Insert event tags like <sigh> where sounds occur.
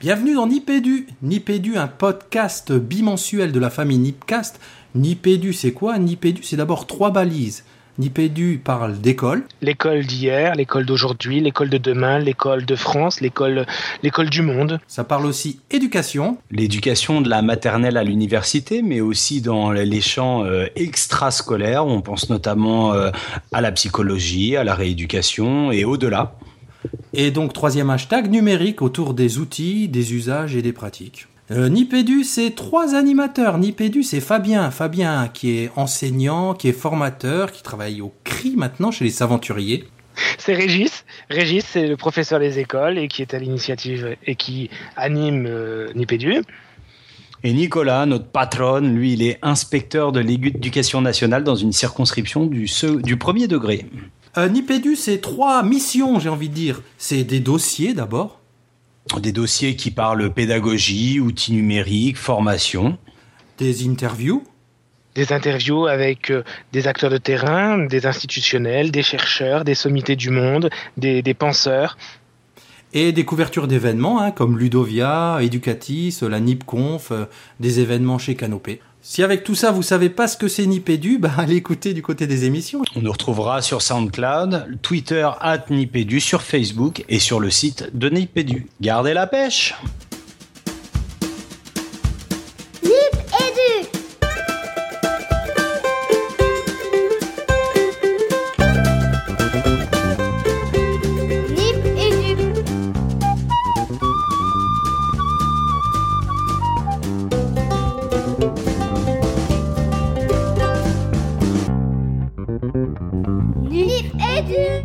Bienvenue dans Nipédu. Nipédu, un podcast bimensuel de la famille Nipcast. Nipédu, c'est quoi? Nipédu, c'est d'abord trois balises. Nipédu parle d'école. L'école d'hier, l'école d'aujourd'hui, l'école de demain, l'école de France, l'école, l'école du monde. Ça parle aussi éducation. L'éducation de la maternelle à l'université, mais aussi dans les champs euh, extrascolaires. On pense notamment euh, à la psychologie, à la rééducation et au-delà. Et donc troisième hashtag numérique autour des outils, des usages et des pratiques. Euh, Nipédu, c'est trois animateurs. Nipédu, c'est Fabien. Fabien qui est enseignant, qui est formateur, qui travaille au CRI maintenant chez les aventuriers. C'est Régis. Régis, c'est le professeur des écoles et qui est à l'initiative et qui anime euh, Nipédu. Et Nicolas, notre patron, lui, il est inspecteur de l'éducation nationale dans une circonscription du, du premier degré. Euh, Nipédu, c'est trois missions, j'ai envie de dire. C'est des dossiers d'abord des dossiers qui parlent pédagogie, outils numériques, formation. Des interviews des interviews avec euh, des acteurs de terrain, des institutionnels, des chercheurs, des sommités du monde, des, penseurs. Et des couvertures d'événements hein, comme Ludovia, Educatis, la NIPConf, euh, des événements chez Canopé. Si avec tout ça, vous savez pas ce que c'est Nipédu, <laughs> bah, ben, allez écouter du côté des émissions. On nous retrouvera sur SoundCloud, Twitter, at Nipédu, sur Facebook et sur le site de Nipédu. Gardez la pêche! Nippedu 天